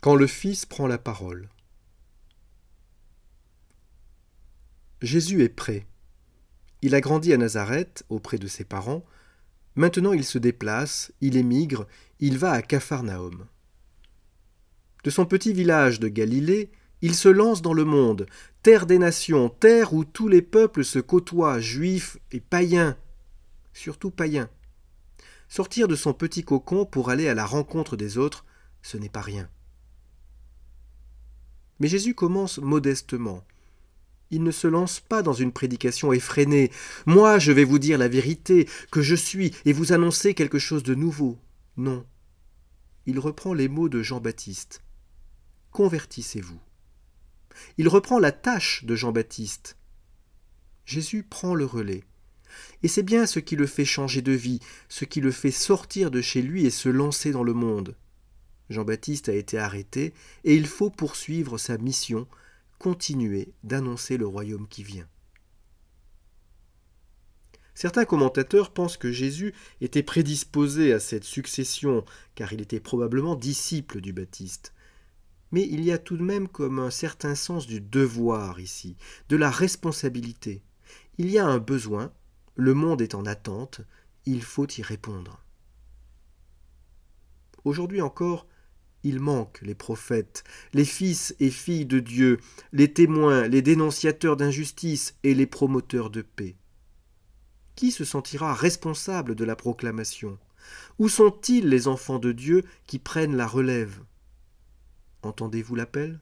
Quand le Fils prend la parole. Jésus est prêt. Il a grandi à Nazareth auprès de ses parents. Maintenant il se déplace, il émigre, il va à Capharnaüm. De son petit village de Galilée, il se lance dans le monde, terre des nations, terre où tous les peuples se côtoient, juifs et païens, surtout païens. Sortir de son petit cocon pour aller à la rencontre des autres, ce n'est pas rien. Mais Jésus commence modestement. Il ne se lance pas dans une prédication effrénée. Moi, je vais vous dire la vérité, que je suis, et vous annoncer quelque chose de nouveau. Non. Il reprend les mots de Jean-Baptiste. Convertissez-vous. Il reprend la tâche de Jean-Baptiste. Jésus prend le relais. Et c'est bien ce qui le fait changer de vie, ce qui le fait sortir de chez lui et se lancer dans le monde. Jean-Baptiste a été arrêté, et il faut poursuivre sa mission, continuer d'annoncer le royaume qui vient. Certains commentateurs pensent que Jésus était prédisposé à cette succession, car il était probablement disciple du Baptiste. Mais il y a tout de même comme un certain sens du devoir ici, de la responsabilité. Il y a un besoin, le monde est en attente, il faut y répondre. Aujourd'hui encore, il manque les prophètes, les fils et filles de Dieu, les témoins, les dénonciateurs d'injustice et les promoteurs de paix. Qui se sentira responsable de la proclamation? Où sont-ils les enfants de Dieu qui prennent la relève? Entendez-vous l'appel?